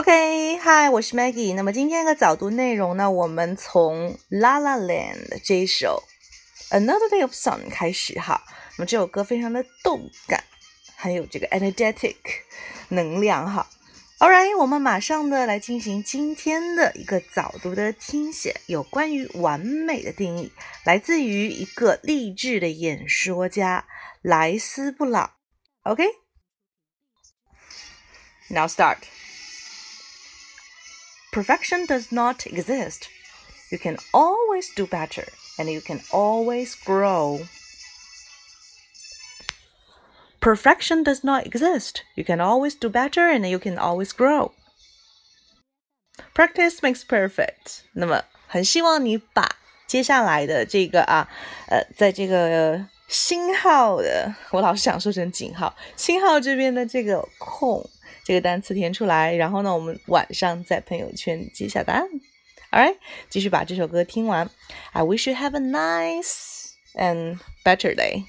OK，Hi，我是 Maggie。那么今天的早读内容呢，我们从《La La Land》这一首《Another Day of Sun》开始哈。那么这首歌非常的动感，很有这个 energetic 能量哈。Alright，我们马上的来进行今天的一个早读的听写，有关于完美的定义，来自于一个励志的演说家莱斯布朗。OK，Now start。Perfection does not exist. You can always do better and you can always grow. Perfection does not exist. You can always do better and you can always grow. Practice makes perfect. 那么，很希望你把接下来的这个啊，呃，在这个星号的，我老是想说成井号，星号这边的这个空。 这个单词填出来，然后呢，我们晚上在朋友圈揭晓答案。Alright，继续把这首歌听完。I wish you have a nice and better day.